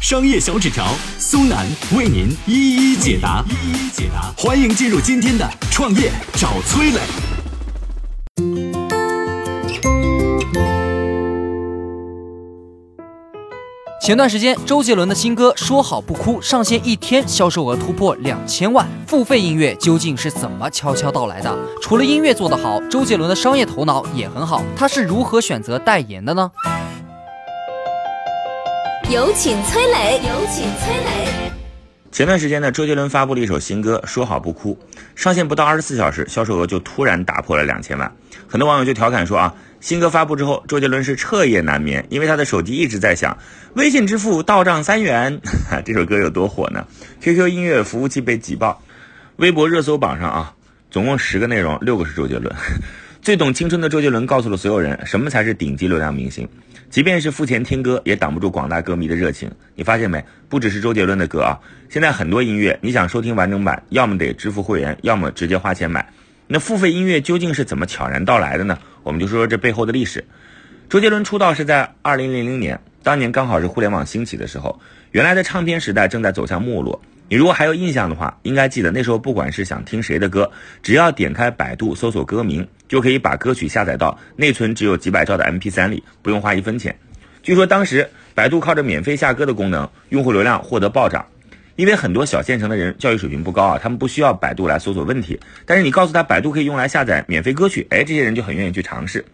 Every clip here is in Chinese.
商业小纸条苏南为您一一解答，一一解答。欢迎进入今天的创业找崔磊。前段时间，周杰伦的新歌《说好不哭》上线一天，销售额突破两千万。付费音乐究竟是怎么悄悄到来的？除了音乐做得好，周杰伦的商业头脑也很好。他是如何选择代言的呢？有请崔磊，有请崔磊。前段时间呢，周杰伦发布了一首新歌《说好不哭》，上线不到二十四小时，销售额就突然打破了两千万。很多网友就调侃说啊。新歌发布之后，周杰伦是彻夜难眠，因为他的手机一直在响，微信支付到账三元。这首歌有多火呢？QQ 音乐服务器被挤爆，微博热搜榜上啊，总共十个内容，六个是周杰伦。最懂青春的周杰伦告诉了所有人，什么才是顶级流量明星。即便是付钱听歌，也挡不住广大歌迷的热情。你发现没？不只是周杰伦的歌啊，现在很多音乐，你想收听完整版，要么得支付会员，要么直接花钱买。那付费音乐究竟是怎么悄然到来的呢？我们就说说这背后的历史。周杰伦出道是在二零零零年，当年刚好是互联网兴起的时候，原来的唱片时代正在走向没落。你如果还有印象的话，应该记得那时候不管是想听谁的歌，只要点开百度搜索歌名，就可以把歌曲下载到内存只有几百兆的 MP3 里，不用花一分钱。据说当时百度靠着免费下歌的功能，用户流量获得暴涨。因为很多小县城的人教育水平不高啊，他们不需要百度来搜索问题，但是你告诉他百度可以用来下载免费歌曲，哎，这些人就很愿意去尝试。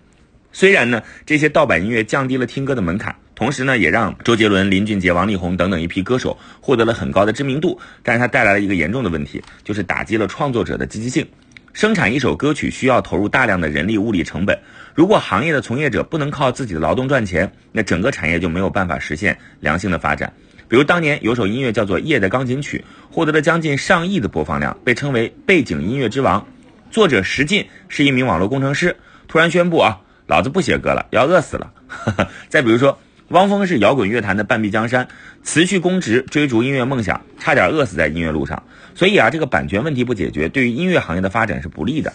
虽然呢，这些盗版音乐降低了听歌的门槛，同时呢，也让周杰伦、林俊杰、王力宏等等一批歌手获得了很高的知名度，但是它带来了一个严重的问题，就是打击了创作者的积极性。生产一首歌曲需要投入大量的人力物力成本，如果行业的从业者不能靠自己的劳动赚钱，那整个产业就没有办法实现良性的发展。比如当年有首音乐叫做《夜的钢琴曲》，获得了将近上亿的播放量，被称为背景音乐之王。作者石进是一名网络工程师，突然宣布啊，老子不写歌了，要饿死了。再比如说，汪峰是摇滚乐坛的半壁江山，辞去公职追逐音乐梦想，差点饿死在音乐路上。所以啊，这个版权问题不解决，对于音乐行业的发展是不利的。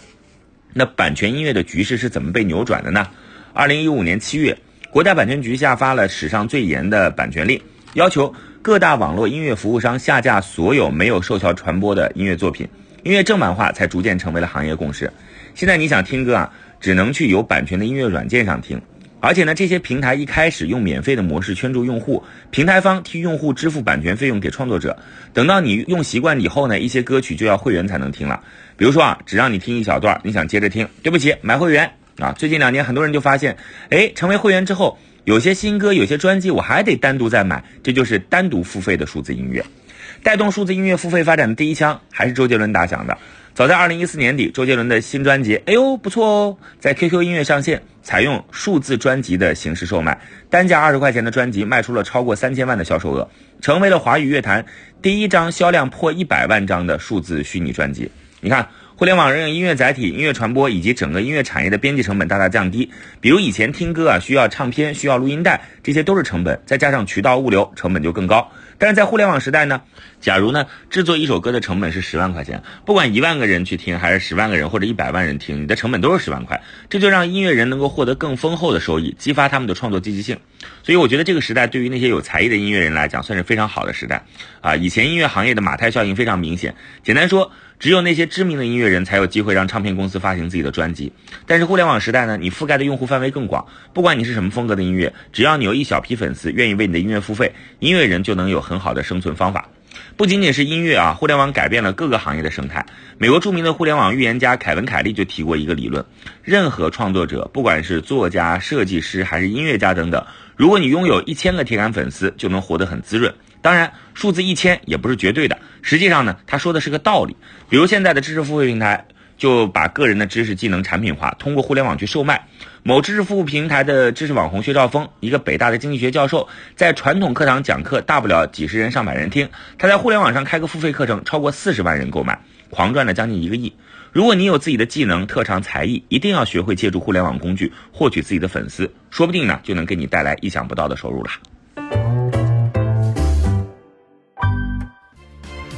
那版权音乐的局势是怎么被扭转的呢？二零一五年七月，国家版权局下发了史上最严的版权令。要求各大网络音乐服务商下架所有没有授权传播的音乐作品，音乐正版化才逐渐成为了行业共识。现在你想听歌啊，只能去有版权的音乐软件上听，而且呢，这些平台一开始用免费的模式圈住用户，平台方替用户支付版权费用给创作者。等到你用习惯以后呢，一些歌曲就要会员才能听了。比如说啊，只让你听一小段，你想接着听，对不起，买会员啊。最近两年，很多人就发现，哎，成为会员之后。有些新歌，有些专辑，我还得单独再买，这就是单独付费的数字音乐。带动数字音乐付费发展的第一枪，还是周杰伦打响的。早在二零一四年底，周杰伦的新专辑，哎呦不错哦，在 QQ 音乐上线，采用数字专辑的形式售卖，单价二十块钱的专辑卖出了超过三千万的销售额，成为了华语乐坛第一张销量破一百万张的数字虚拟专辑。你看。互联网让音乐载体、音乐传播以及整个音乐产业的边际成本大大降低。比如以前听歌啊，需要唱片、需要录音带，这些都是成本，再加上渠道物流，成本就更高。但是在互联网时代呢，假如呢制作一首歌的成本是十万块钱，不管一万个人去听，还是十万个人或者一百万人听，你的成本都是十万块，这就让音乐人能够获得更丰厚的收益，激发他们的创作积极性。所以我觉得这个时代对于那些有才艺的音乐人来讲，算是非常好的时代啊。以前音乐行业的马太效应非常明显，简单说。只有那些知名的音乐人才有机会让唱片公司发行自己的专辑，但是互联网时代呢，你覆盖的用户范围更广，不管你是什么风格的音乐，只要你有一小批粉丝愿意为你的音乐付费，音乐人就能有很好的生存方法。不仅仅是音乐啊，互联网改变了各个行业的生态。美国著名的互联网预言家凯文·凯利就提过一个理论：任何创作者，不管是作家、设计师还是音乐家等等，如果你拥有一千个铁杆粉丝，就能活得很滋润。当然，数字一千也不是绝对的。实际上呢，他说的是个道理。比如现在的知识付费平台，就把个人的知识技能产品化，通过互联网去售卖。某知识服务平台的知识网红薛兆丰，一个北大的经济学教授，在传统课堂讲课，大不了几十人、上百人听。他在互联网上开个付费课程，超过四十万人购买。狂赚了将近一个亿。如果你有自己的技能、特长、才艺，一定要学会借助互联网工具获取自己的粉丝，说不定呢就能给你带来意想不到的收入了。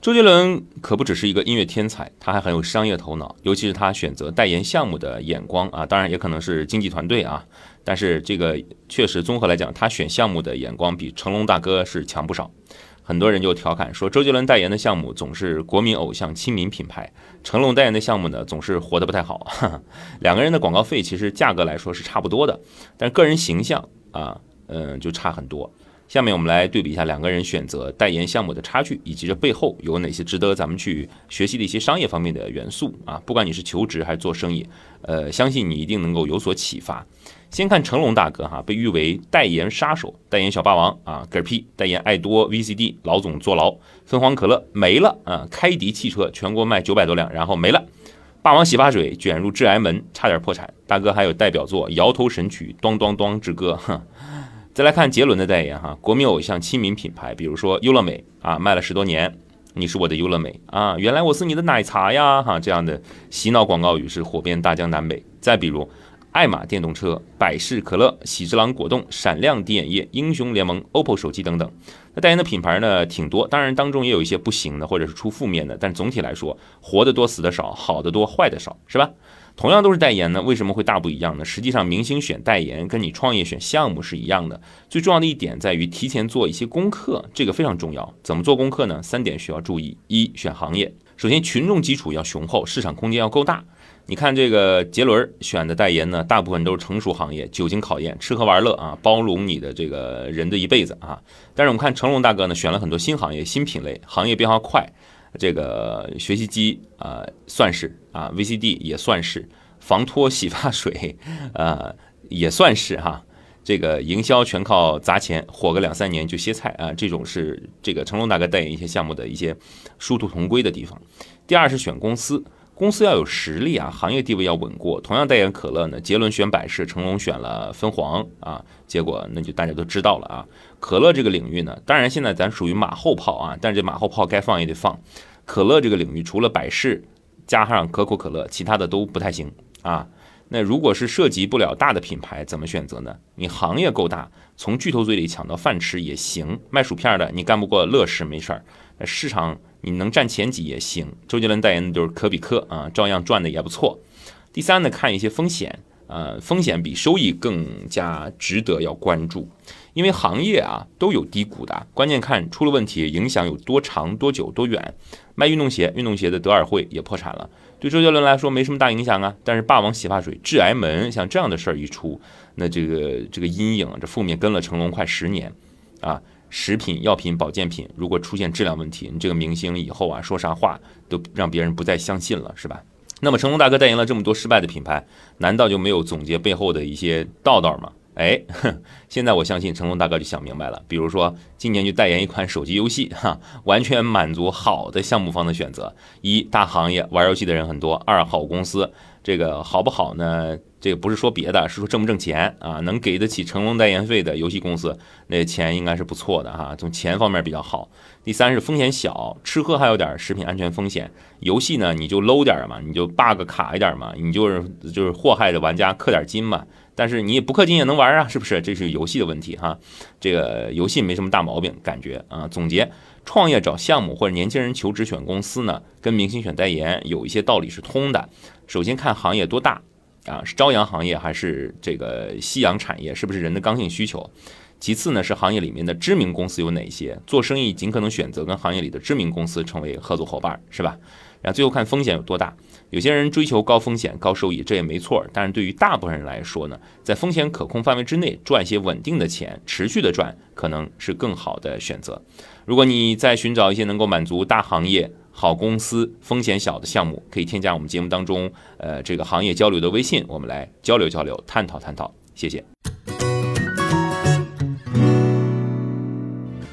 周杰伦可不只是一个音乐天才，他还很有商业头脑，尤其是他选择代言项目的眼光啊，当然也可能是经纪团队啊，但是这个确实综合来讲，他选项目的眼光比成龙大哥是强不少。很多人就调侃说，周杰伦代言的项目总是国民偶像亲民品牌，成龙代言的项目呢总是活得不太好。两个人的广告费其实价格来说是差不多的，但个人形象啊，嗯，就差很多。下面我们来对比一下两个人选择代言项目的差距，以及这背后有哪些值得咱们去学习的一些商业方面的元素啊。不管你是求职还是做生意，呃，相信你一定能够有所启发。先看成龙大哥哈，被誉为代言杀手，代言小霸王啊，嗝屁，代言爱多 VCD，老总坐牢，凤凰可乐没了啊，开迪汽车全国卖九百多辆，然后没了，霸王洗发水卷入致癌门，差点破产。大哥还有代表作摇头神曲，咚咚咚之歌。再来看杰伦的代言哈，国民偶像亲民品牌，比如说优乐美啊，卖了十多年，你是我的优乐美啊，原来我是你的奶茶呀哈，这样的洗脑广告语是火遍大江南北。再比如。爱玛电动车、百事可乐、喜之郎果冻、闪亮滴眼液、英雄联盟、OPPO 手机等等，那代言的品牌呢挺多，当然当中也有一些不行的，或者是出负面的，但总体来说，活得多死的少，好的多坏的少，是吧？同样都是代言呢，为什么会大不一样呢？实际上，明星选代言跟你创业选项目是一样的，最重要的一点在于提前做一些功课，这个非常重要。怎么做功课呢？三点需要注意：一、选行业，首先群众基础要雄厚，市场空间要够大。你看这个杰伦选的代言呢，大部分都是成熟行业，久经考验，吃喝玩乐啊，包容你的这个人的一辈子啊。但是我们看成龙大哥呢，选了很多新行业、新品类，行业变化快，这个学习机啊算是啊，VCD 也算是，防脱洗发水啊也算是哈。这个营销全靠砸钱，火个两三年就歇菜啊，这种是这个成龙大哥代言一些项目的一些殊途同归的地方。第二是选公司。公司要有实力啊，行业地位要稳固。同样代言可乐呢，杰伦选百事，成龙选了分黄啊，结果那就大家都知道了啊。可乐这个领域呢，当然现在咱属于马后炮啊，但是这马后炮该放也得放。可乐这个领域除了百事加上可口可乐，其他的都不太行啊。那如果是涉及不了大的品牌，怎么选择呢？你行业够大，从巨头嘴里抢到饭吃也行。卖薯片的你干不过乐视没事儿，市场。你能占前几也行，周杰伦代言的就是可比克啊，照样赚的也不错。第三呢，看一些风险，呃，风险比收益更加值得要关注，因为行业啊都有低谷的，关键看出了问题影响有多长、多久、多远。卖运动鞋，运动鞋的德尔惠也破产了，对周杰伦来说没什么大影响啊。但是霸王洗发水致癌门，像这样的事儿一出，那这个这个阴影，这负面跟了成龙快十年啊。食品药品保健品如果出现质量问题，你这个明星以后啊说啥话都让别人不再相信了，是吧？那么成龙大哥代言了这么多失败的品牌，难道就没有总结背后的一些道道吗？哎，现在我相信成龙大哥就想明白了。比如说今年就代言一款手机游戏，哈，完全满足好的项目方的选择：一大行业玩游戏的人很多；二好公司，这个好不好呢？这个不是说别的，是说挣不挣钱啊？能给得起成龙代言费的游戏公司，那钱应该是不错的哈，从钱方面比较好。第三是风险小，吃喝还有点食品安全风险。游戏呢，你就 low 点嘛，你就 bug 卡一点嘛，你就是就是祸害的玩家氪点金嘛。但是你也不氪金也能玩啊，是不是？这是游戏的问题哈。这个游戏没什么大毛病，感觉啊。总结，创业找项目或者年轻人求职选公司呢，跟明星选代言有一些道理是通的。首先看行业多大。啊，是朝阳行业还是这个夕阳产业？是不是人的刚性需求？其次呢，是行业里面的知名公司有哪些？做生意尽可能选择跟行业里的知名公司成为合作伙伴，是吧？然后最后看风险有多大。有些人追求高风险高收益，这也没错。但是对于大部分人来说呢，在风险可控范围之内赚一些稳定的钱，持续的赚，可能是更好的选择。如果你在寻找一些能够满足大行业。好公司风险小的项目，可以添加我们节目当中呃这个行业交流的微信，我们来交流交流，探讨探讨。谢谢。